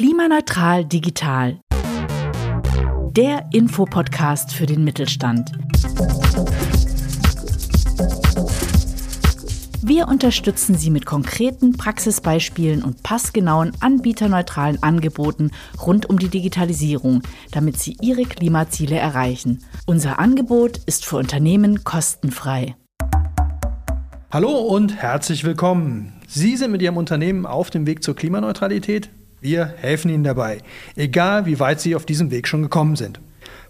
Klimaneutral digital. Der Infopodcast für den Mittelstand. Wir unterstützen Sie mit konkreten Praxisbeispielen und passgenauen anbieterneutralen Angeboten rund um die Digitalisierung, damit Sie Ihre Klimaziele erreichen. Unser Angebot ist für Unternehmen kostenfrei. Hallo und herzlich willkommen. Sie sind mit Ihrem Unternehmen auf dem Weg zur Klimaneutralität? Wir helfen Ihnen dabei, egal wie weit Sie auf diesem Weg schon gekommen sind.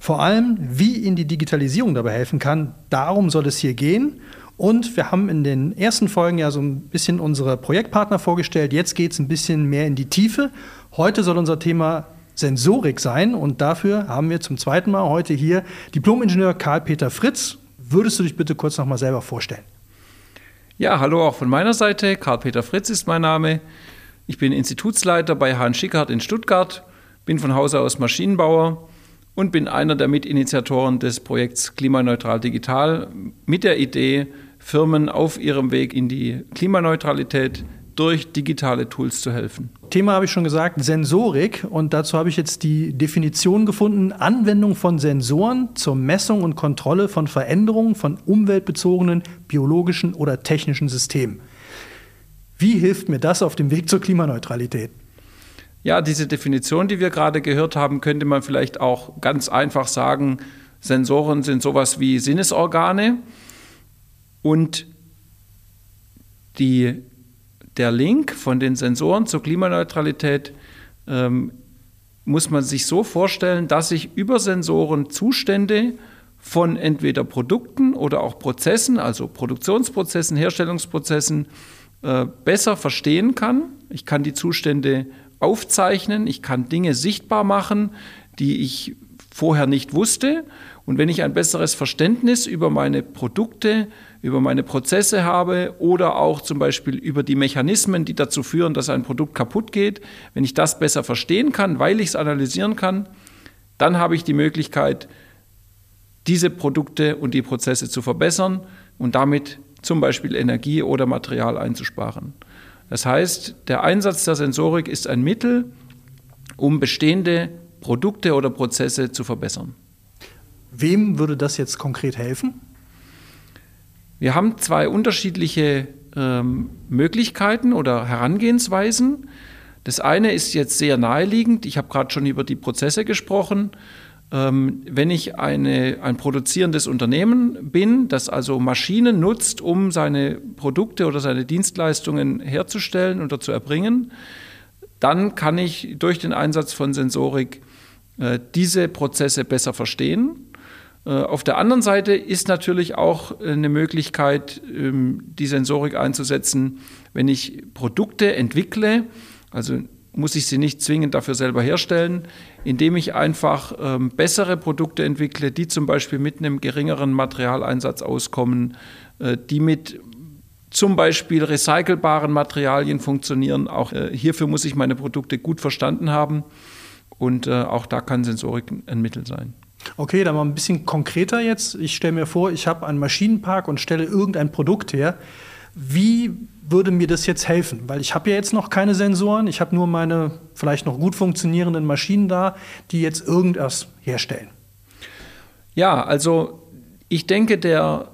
Vor allem, wie Ihnen die Digitalisierung dabei helfen kann, darum soll es hier gehen und wir haben in den ersten Folgen ja so ein bisschen unsere Projektpartner vorgestellt. Jetzt geht es ein bisschen mehr in die Tiefe. Heute soll unser Thema Sensorik sein und dafür haben wir zum zweiten Mal heute hier Diplomingenieur Karl-Peter Fritz. Würdest du dich bitte kurz nochmal selber vorstellen? Ja, hallo auch von meiner Seite. Karl-Peter Fritz ist mein Name. Ich bin Institutsleiter bei Hahn Schickhardt in Stuttgart, bin von Hause aus Maschinenbauer und bin einer der Mitinitiatoren des Projekts Klimaneutral Digital mit der Idee, Firmen auf ihrem Weg in die Klimaneutralität durch digitale Tools zu helfen. Thema habe ich schon gesagt, Sensorik. Und dazu habe ich jetzt die Definition gefunden, Anwendung von Sensoren zur Messung und Kontrolle von Veränderungen von umweltbezogenen, biologischen oder technischen Systemen. Wie hilft mir das auf dem Weg zur Klimaneutralität? Ja, diese Definition, die wir gerade gehört haben, könnte man vielleicht auch ganz einfach sagen, Sensoren sind sowas wie Sinnesorgane. Und die, der Link von den Sensoren zur Klimaneutralität ähm, muss man sich so vorstellen, dass ich über Sensoren Zustände von entweder Produkten oder auch Prozessen, also Produktionsprozessen, Herstellungsprozessen, äh, besser verstehen kann. Ich kann die Zustände aufzeichnen, ich kann Dinge sichtbar machen, die ich vorher nicht wusste. Und wenn ich ein besseres Verständnis über meine Produkte, über meine Prozesse habe oder auch zum Beispiel über die Mechanismen, die dazu führen, dass ein Produkt kaputt geht, wenn ich das besser verstehen kann, weil ich es analysieren kann, dann habe ich die Möglichkeit, diese Produkte und die Prozesse zu verbessern und damit zum Beispiel Energie oder Material einzusparen. Das heißt, der Einsatz der Sensorik ist ein Mittel, um bestehende Produkte oder Prozesse zu verbessern. Wem würde das jetzt konkret helfen? Wir haben zwei unterschiedliche ähm, Möglichkeiten oder Herangehensweisen. Das eine ist jetzt sehr naheliegend. Ich habe gerade schon über die Prozesse gesprochen. Ähm, wenn ich eine, ein produzierendes Unternehmen bin, das also Maschinen nutzt, um seine Produkte oder seine Dienstleistungen herzustellen oder zu erbringen, dann kann ich durch den Einsatz von Sensorik äh, diese Prozesse besser verstehen. Äh, auf der anderen Seite ist natürlich auch eine Möglichkeit, ähm, die Sensorik einzusetzen, wenn ich Produkte entwickle, also muss ich sie nicht zwingend dafür selber herstellen, indem ich einfach ähm, bessere Produkte entwickle, die zum Beispiel mit einem geringeren Materialeinsatz auskommen, äh, die mit zum Beispiel recycelbaren Materialien funktionieren. Auch äh, hierfür muss ich meine Produkte gut verstanden haben und auch da kann Sensorik ein Mittel sein. Okay, dann mal ein bisschen konkreter jetzt. Ich stelle mir vor, ich habe einen Maschinenpark und stelle irgendein Produkt her. Wie würde mir das jetzt helfen? Weil ich habe ja jetzt noch keine Sensoren, ich habe nur meine vielleicht noch gut funktionierenden Maschinen da, die jetzt irgendwas herstellen. Ja, also ich denke, der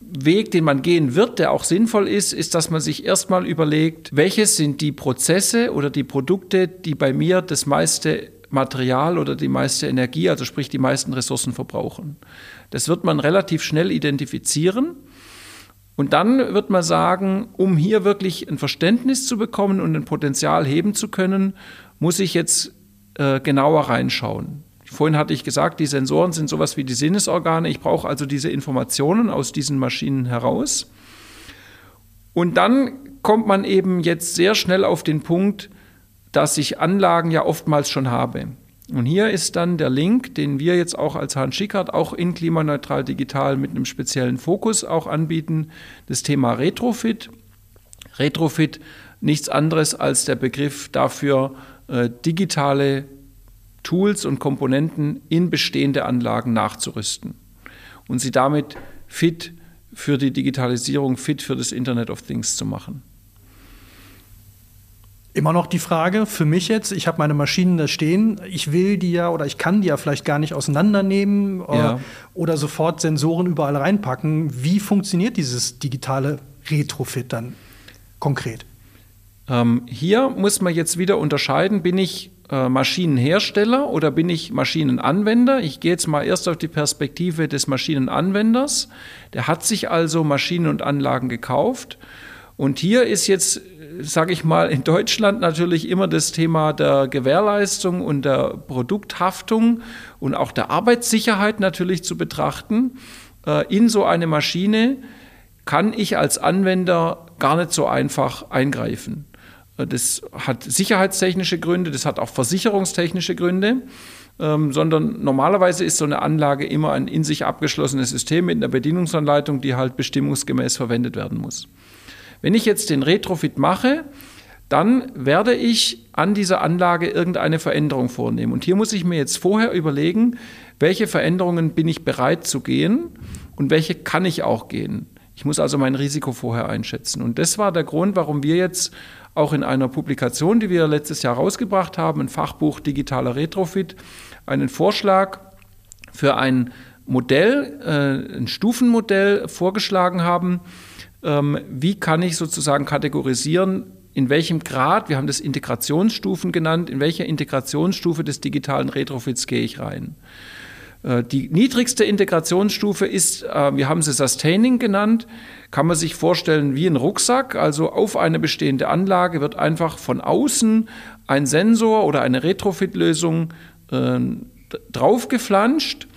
Weg, den man gehen wird, der auch sinnvoll ist, ist, dass man sich erstmal überlegt, welches sind die Prozesse oder die Produkte, die bei mir das meiste Material oder die meiste Energie, also sprich die meisten Ressourcen verbrauchen. Das wird man relativ schnell identifizieren. Und dann wird man sagen, um hier wirklich ein Verständnis zu bekommen und ein Potenzial heben zu können, muss ich jetzt äh, genauer reinschauen. Vorhin hatte ich gesagt, die Sensoren sind sowas wie die Sinnesorgane. Ich brauche also diese Informationen aus diesen Maschinen heraus. Und dann kommt man eben jetzt sehr schnell auf den Punkt, dass ich Anlagen ja oftmals schon habe. Und hier ist dann der Link, den wir jetzt auch als Hans Schickert auch in Klimaneutral Digital mit einem speziellen Fokus auch anbieten, das Thema Retrofit. Retrofit nichts anderes als der Begriff dafür, äh, digitale Tools und Komponenten in bestehende Anlagen nachzurüsten und sie damit fit für die Digitalisierung, fit für das Internet of Things zu machen. Immer noch die Frage für mich jetzt, ich habe meine Maschinen da stehen, ich will die ja oder ich kann die ja vielleicht gar nicht auseinandernehmen äh, ja. oder sofort Sensoren überall reinpacken. Wie funktioniert dieses digitale Retrofit dann konkret? Ähm, hier muss man jetzt wieder unterscheiden, bin ich äh, Maschinenhersteller oder bin ich Maschinenanwender? Ich gehe jetzt mal erst auf die Perspektive des Maschinenanwenders. Der hat sich also Maschinen und Anlagen gekauft. Und hier ist jetzt sage ich mal, in Deutschland natürlich immer das Thema der Gewährleistung und der Produkthaftung und auch der Arbeitssicherheit natürlich zu betrachten. Äh, in so eine Maschine kann ich als Anwender gar nicht so einfach eingreifen. Äh, das hat sicherheitstechnische Gründe, das hat auch versicherungstechnische Gründe. Ähm, sondern normalerweise ist so eine Anlage immer ein in sich abgeschlossenes System mit einer Bedienungsanleitung, die halt bestimmungsgemäß verwendet werden muss. Wenn ich jetzt den Retrofit mache, dann werde ich an dieser Anlage irgendeine Veränderung vornehmen. Und hier muss ich mir jetzt vorher überlegen, welche Veränderungen bin ich bereit zu gehen und welche kann ich auch gehen. Ich muss also mein Risiko vorher einschätzen. Und das war der Grund, warum wir jetzt auch in einer Publikation, die wir letztes Jahr rausgebracht haben, ein Fachbuch Digitaler Retrofit, einen Vorschlag für ein Modell, äh, ein Stufenmodell vorgeschlagen haben, wie kann ich sozusagen kategorisieren, in welchem Grad, wir haben das Integrationsstufen genannt, in welcher Integrationsstufe des digitalen Retrofits gehe ich rein. Äh, die niedrigste Integrationsstufe ist, äh, wir haben sie Sustaining genannt, kann man sich vorstellen wie ein Rucksack. Also auf eine bestehende Anlage wird einfach von außen ein Sensor oder eine Retrofit-Lösung äh, draufgeflanscht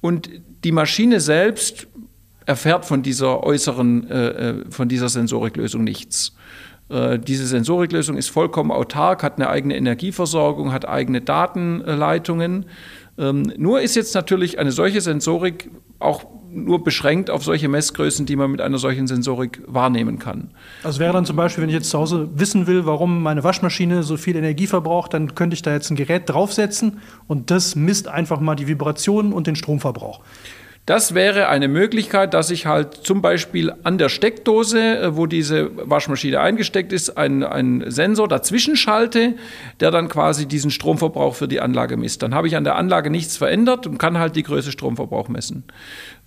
und die Maschine selbst erfährt von dieser äußeren, äh, äh, von dieser Sensoriklösung nichts. Äh, diese Sensoriklösung ist vollkommen autark, hat eine eigene Energieversorgung, hat eigene Datenleitungen. Ähm, nur ist jetzt natürlich eine solche Sensorik auch nur beschränkt auf solche Messgrößen, die man mit einer solchen Sensorik wahrnehmen kann. Also wäre dann zum Beispiel, wenn ich jetzt zu Hause wissen will, warum meine Waschmaschine so viel Energie verbraucht, dann könnte ich da jetzt ein Gerät draufsetzen und das misst einfach mal die Vibrationen und den Stromverbrauch. Das wäre eine Möglichkeit, dass ich halt zum Beispiel an der Steckdose, äh, wo diese Waschmaschine eingesteckt ist, einen, Sensor dazwischen schalte, der dann quasi diesen Stromverbrauch für die Anlage misst. Dann habe ich an der Anlage nichts verändert und kann halt die Größe Stromverbrauch messen.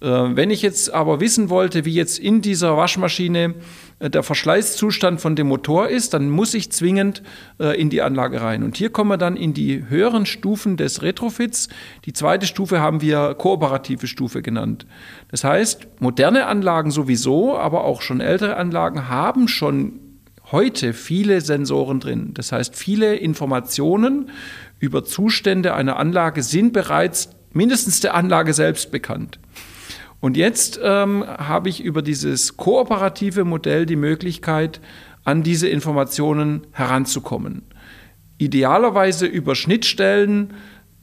Äh, wenn ich jetzt aber wissen wollte, wie jetzt in dieser Waschmaschine der Verschleißzustand von dem Motor ist, dann muss ich zwingend äh, in die Anlage rein. Und hier kommen wir dann in die höheren Stufen des Retrofits. Die zweite Stufe haben wir kooperative Stufe genannt. Das heißt, moderne Anlagen sowieso, aber auch schon ältere Anlagen haben schon heute viele Sensoren drin. Das heißt, viele Informationen über Zustände einer Anlage sind bereits mindestens der Anlage selbst bekannt. Und jetzt ähm, habe ich über dieses kooperative Modell die Möglichkeit, an diese Informationen heranzukommen. Idealerweise über Schnittstellen,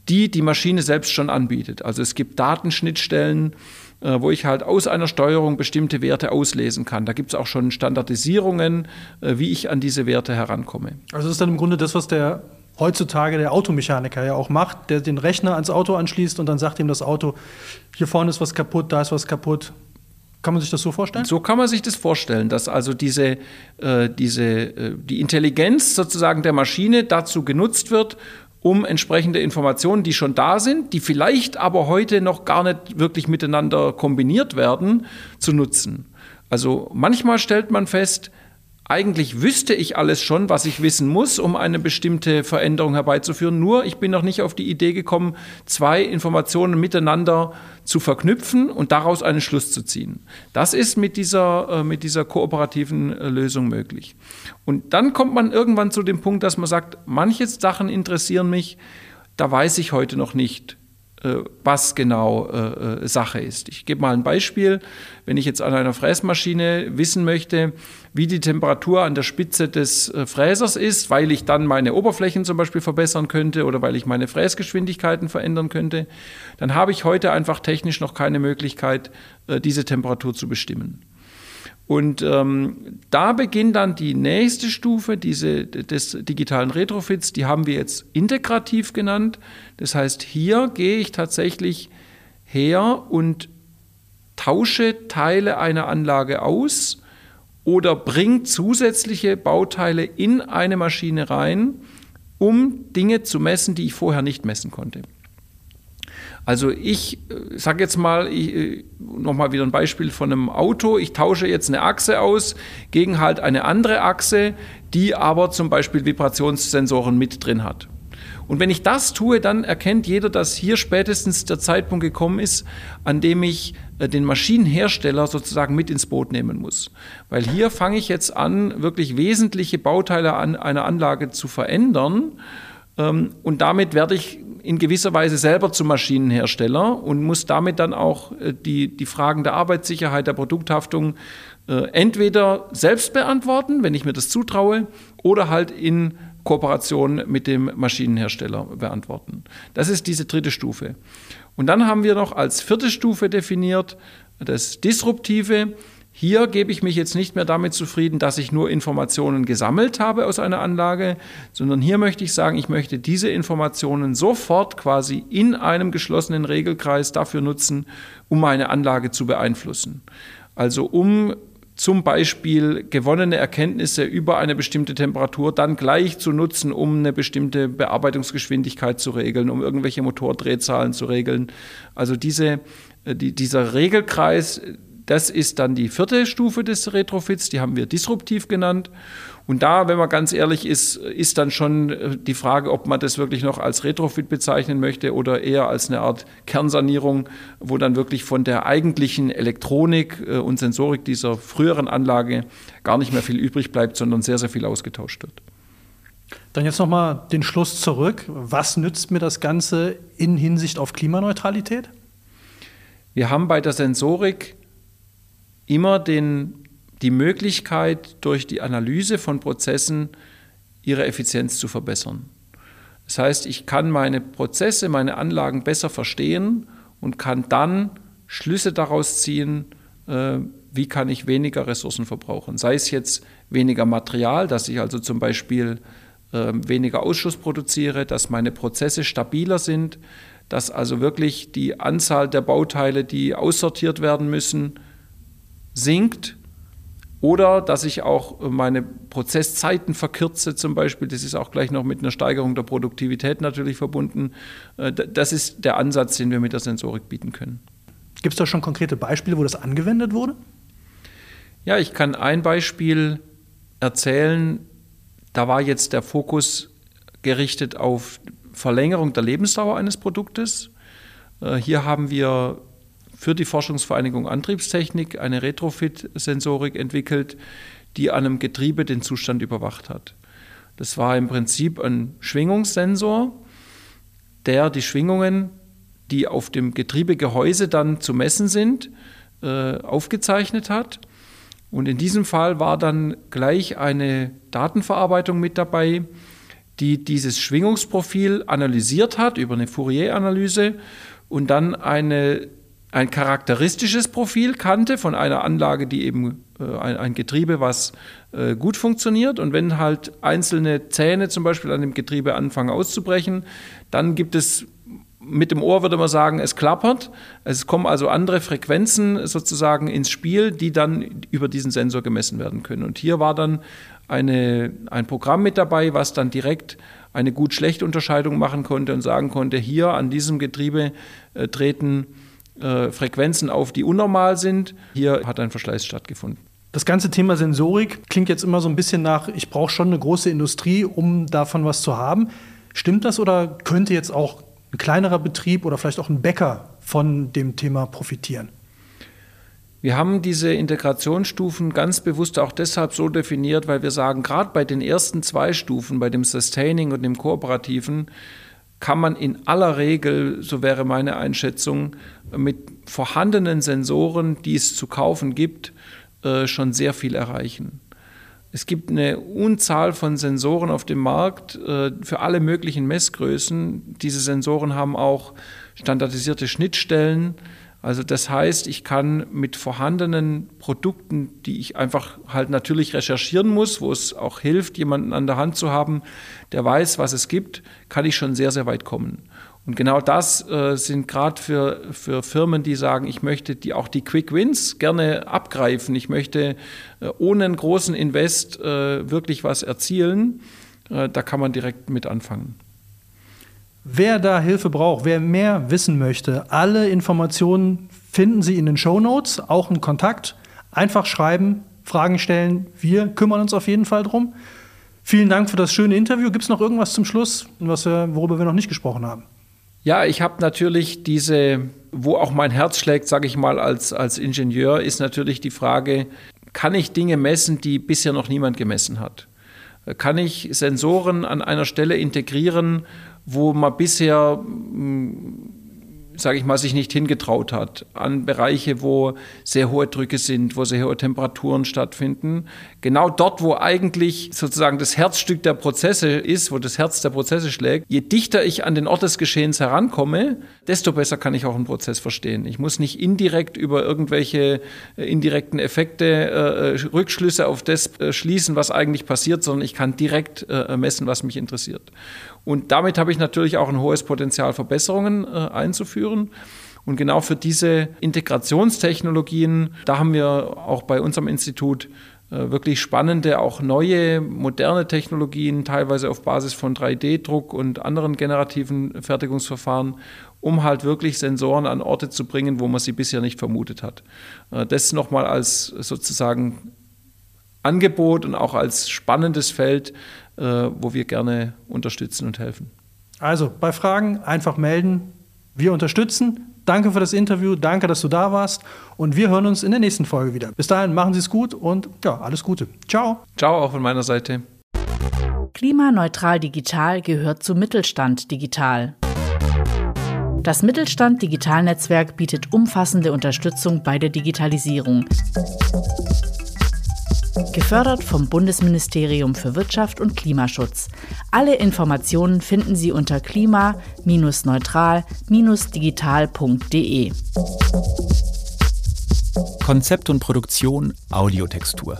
die die Maschine selbst schon anbietet. Also es gibt Datenschnittstellen, äh, wo ich halt aus einer Steuerung bestimmte Werte auslesen kann. Da gibt es auch schon Standardisierungen, äh, wie ich an diese Werte herankomme. Also das ist dann im Grunde das, was der heutzutage der Automechaniker ja auch macht, der den Rechner ans Auto anschließt und dann sagt ihm das Auto, hier vorne ist was kaputt, da ist was kaputt. Kann man sich das so vorstellen? So kann man sich das vorstellen, dass also diese, äh, diese, äh, die Intelligenz sozusagen der Maschine dazu genutzt wird, um entsprechende Informationen, die schon da sind, die vielleicht aber heute noch gar nicht wirklich miteinander kombiniert werden, zu nutzen. Also manchmal stellt man fest, eigentlich wüsste ich alles schon, was ich wissen muss, um eine bestimmte Veränderung herbeizuführen. Nur ich bin noch nicht auf die Idee gekommen, zwei Informationen miteinander zu verknüpfen und daraus einen Schluss zu ziehen. Das ist mit dieser, äh, mit dieser kooperativen äh, Lösung möglich. Und dann kommt man irgendwann zu dem Punkt, dass man sagt, manche Sachen interessieren mich, da weiß ich heute noch nicht, was genau äh, äh, Sache ist. Ich gebe mal ein Beispiel. Wenn ich jetzt an einer Fräsmaschine wissen möchte, wie die Temperatur an der Spitze des Fräsers ist, weil ich dann meine Oberflächen zum Beispiel verbessern könnte oder weil ich meine Fräsgeschwindigkeiten verändern könnte, dann habe ich heute einfach technisch noch keine Möglichkeit, diese Temperatur zu bestimmen. Und ähm, da beginnt dann die nächste Stufe diese, des digitalen Retrofits, die haben wir jetzt integrativ genannt. Das heißt, hier gehe ich tatsächlich her und tausche Teile einer Anlage aus, oder bringt zusätzliche Bauteile in eine Maschine rein, um Dinge zu messen, die ich vorher nicht messen konnte. Also ich äh, sage jetzt mal, äh, nochmal wieder ein Beispiel von einem Auto. Ich tausche jetzt eine Achse aus gegen halt eine andere Achse, die aber zum Beispiel Vibrationssensoren mit drin hat. Und wenn ich das tue, dann erkennt jeder, dass hier spätestens der Zeitpunkt gekommen ist, an dem ich äh, den Maschinenhersteller sozusagen mit ins Boot nehmen muss. Weil hier fange ich jetzt an, wirklich wesentliche Bauteile an einer Anlage zu verändern. Ähm, und damit werde ich in gewisser Weise selber zum Maschinenhersteller und muss damit dann auch äh, die, die Fragen der Arbeitssicherheit, der Produkthaftung äh, entweder selbst beantworten, wenn ich mir das zutraue, oder halt in Kooperation mit dem Maschinenhersteller beantworten. Das ist diese dritte Stufe. Und dann haben wir noch als vierte Stufe definiert das Disruptive. Hier gebe ich mich jetzt nicht mehr damit zufrieden, dass ich nur Informationen gesammelt habe aus einer Anlage, sondern hier möchte ich sagen, ich möchte diese Informationen sofort quasi in einem geschlossenen Regelkreis dafür nutzen, um meine Anlage zu beeinflussen. Also um zum Beispiel gewonnene Erkenntnisse über eine bestimmte Temperatur dann gleich zu nutzen, um eine bestimmte Bearbeitungsgeschwindigkeit zu regeln, um irgendwelche Motordrehzahlen zu regeln. Also diese, äh, die, dieser Regelkreis, das ist dann die vierte Stufe des Retrofits, die haben wir disruptiv genannt. Und da, wenn man ganz ehrlich ist, ist dann schon äh, die Frage, ob man das wirklich noch als Retrofit bezeichnen möchte oder eher als eine Art Kernsanierung, wo dann wirklich von der eigentlichen Elektronik äh, und Sensorik dieser früheren Anlage gar nicht mehr viel übrig bleibt, sondern sehr, sehr viel ausgetauscht wird. Dann jetzt nochmal den Schluss zurück. Was nützt mir das Ganze in Hinsicht auf Klimaneutralität? Wir haben bei der Sensorik immer den die Möglichkeit, durch die Analyse von Prozessen ihre Effizienz zu verbessern. Das heißt, ich kann meine Prozesse, meine Anlagen besser verstehen und kann dann Schlüsse daraus ziehen, äh, wie kann ich weniger Ressourcen verbrauchen. Sei es jetzt weniger Material, dass ich also zum Beispiel äh, weniger Ausschuss produziere, dass meine Prozesse stabiler sind, dass also wirklich die Anzahl der Bauteile, die aussortiert werden müssen, sinkt oder dass ich auch meine Prozesszeiten verkürze zum Beispiel. Das ist auch gleich noch mit einer Steigerung der Produktivität natürlich verbunden. Äh, das ist der Ansatz, den wir mit der Sensorik bieten können. Gibt es da schon konkrete Beispiele, wo das angewendet wurde? Ja, ich kann ein Beispiel erzählen. Da war jetzt der Fokus gerichtet auf Verlängerung der Lebensdauer eines Produktes. Äh, hier haben wir für die Forschungsvereinigung Antriebstechnik eine Retrofit-Sensorik entwickelt, die an einem Getriebe den Zustand überwacht hat. Das war im Prinzip ein Schwingungssensor, der die Schwingungen, die auf dem Getriebegehäuse dann zu messen sind, äh, aufgezeichnet hat. Und in diesem Fall war dann gleich eine Datenverarbeitung mit dabei, die dieses Schwingungsprofil analysiert hat über eine Fourier-Analyse und dann eine ein charakteristisches Profil kannte von einer Anlage, die eben äh, ein, ein, Getriebe, was äh, gut funktioniert. Und wenn halt einzelne Zähne zum Beispiel an dem Getriebe anfangen auszubrechen, dann gibt es mit dem Ohr würde man sagen, es klappert. Es kommen also andere Frequenzen sozusagen ins Spiel, die dann über diesen Sensor gemessen werden können. Und hier war dann eine, ein Programm mit dabei, was dann direkt eine gut-schlecht-Unterscheidung machen konnte und sagen konnte, hier an diesem Getriebe äh, treten äh, Frequenzen auf, die unnormal sind. Hier hat ein Verschleiß stattgefunden. Das ganze Thema Sensorik klingt jetzt immer so ein bisschen nach, ich brauche schon eine große Industrie, um davon was zu haben. Stimmt das oder könnte jetzt auch ein kleinerer Betrieb oder vielleicht auch ein Bäcker von dem Thema profitieren? Wir haben diese Integrationsstufen ganz bewusst auch deshalb so definiert, weil wir sagen, gerade bei den ersten zwei Stufen, bei dem Sustaining und dem Kooperativen, kann man in aller Regel, so wäre meine Einschätzung, mit vorhandenen Sensoren, die es zu kaufen gibt, äh, schon sehr viel erreichen. Es gibt eine Unzahl von Sensoren auf dem Markt äh, für alle möglichen Messgrößen. Diese Sensoren haben auch standardisierte Schnittstellen. Also das heißt, ich kann mit vorhandenen Produkten, die ich einfach halt natürlich recherchieren muss, wo es auch hilft, jemanden an der Hand zu haben, der weiß, was es gibt, kann ich schon sehr, sehr weit kommen. Und genau das äh, sind gerade für, für Firmen, die sagen, ich möchte die, auch die Quick Wins gerne abgreifen. Ich möchte äh, ohne einen großen Invest äh, wirklich was erzielen. Äh, da kann man direkt mit anfangen. Wer da Hilfe braucht, wer mehr wissen möchte, alle Informationen finden Sie in den Show Notes, auch einen Kontakt. Einfach schreiben, Fragen stellen. Wir kümmern uns auf jeden Fall drum. Vielen Dank für das schöne Interview. Gibt es noch irgendwas zum Schluss, was, worüber wir noch nicht gesprochen haben? Ja, ich habe natürlich diese, wo auch mein Herz schlägt, sage ich mal, als, als Ingenieur, ist natürlich die Frage, kann ich Dinge messen, die bisher noch niemand gemessen hat? Kann ich Sensoren an einer Stelle integrieren, wo man bisher hm, sage ich mal, sich nicht hingetraut hat, an Bereiche, wo sehr hohe Drücke sind, wo sehr hohe Temperaturen stattfinden. Genau dort, wo eigentlich sozusagen das Herzstück der Prozesse ist, wo das Herz der Prozesse schlägt. Je dichter ich an den Ort des Geschehens herankomme, desto besser kann ich auch einen Prozess verstehen. Ich muss nicht indirekt über irgendwelche äh, indirekten Effekte äh, äh, Rückschlüsse auf das äh, schließen, was eigentlich passiert, sondern ich kann direkt äh, messen, was mich interessiert. Und damit habe ich natürlich auch ein hohes Potenzial, Verbesserungen äh, einzuführen. Und genau für diese Integrationstechnologien, da haben wir auch bei unserem Institut äh, wirklich spannende, auch neue, moderne Technologien, teilweise auf Basis von 3D-Druck und anderen generativen Fertigungsverfahren, um halt wirklich Sensoren an Orte zu bringen, wo man sie bisher nicht vermutet hat. Äh, das nochmal als sozusagen Angebot und auch als spannendes Feld, wo wir gerne unterstützen und helfen. Also bei Fragen einfach melden. Wir unterstützen. Danke für das Interview. Danke, dass du da warst. Und wir hören uns in der nächsten Folge wieder. Bis dahin, machen Sie es gut und ja, alles Gute. Ciao. Ciao auch von meiner Seite. Klimaneutral Digital gehört zu Mittelstand Digital. Das Mittelstand Digitalnetzwerk bietet umfassende Unterstützung bei der Digitalisierung. Gefördert vom Bundesministerium für Wirtschaft und Klimaschutz. Alle Informationen finden Sie unter klima-neutral-digital.de. Konzept und Produktion Audiotextur.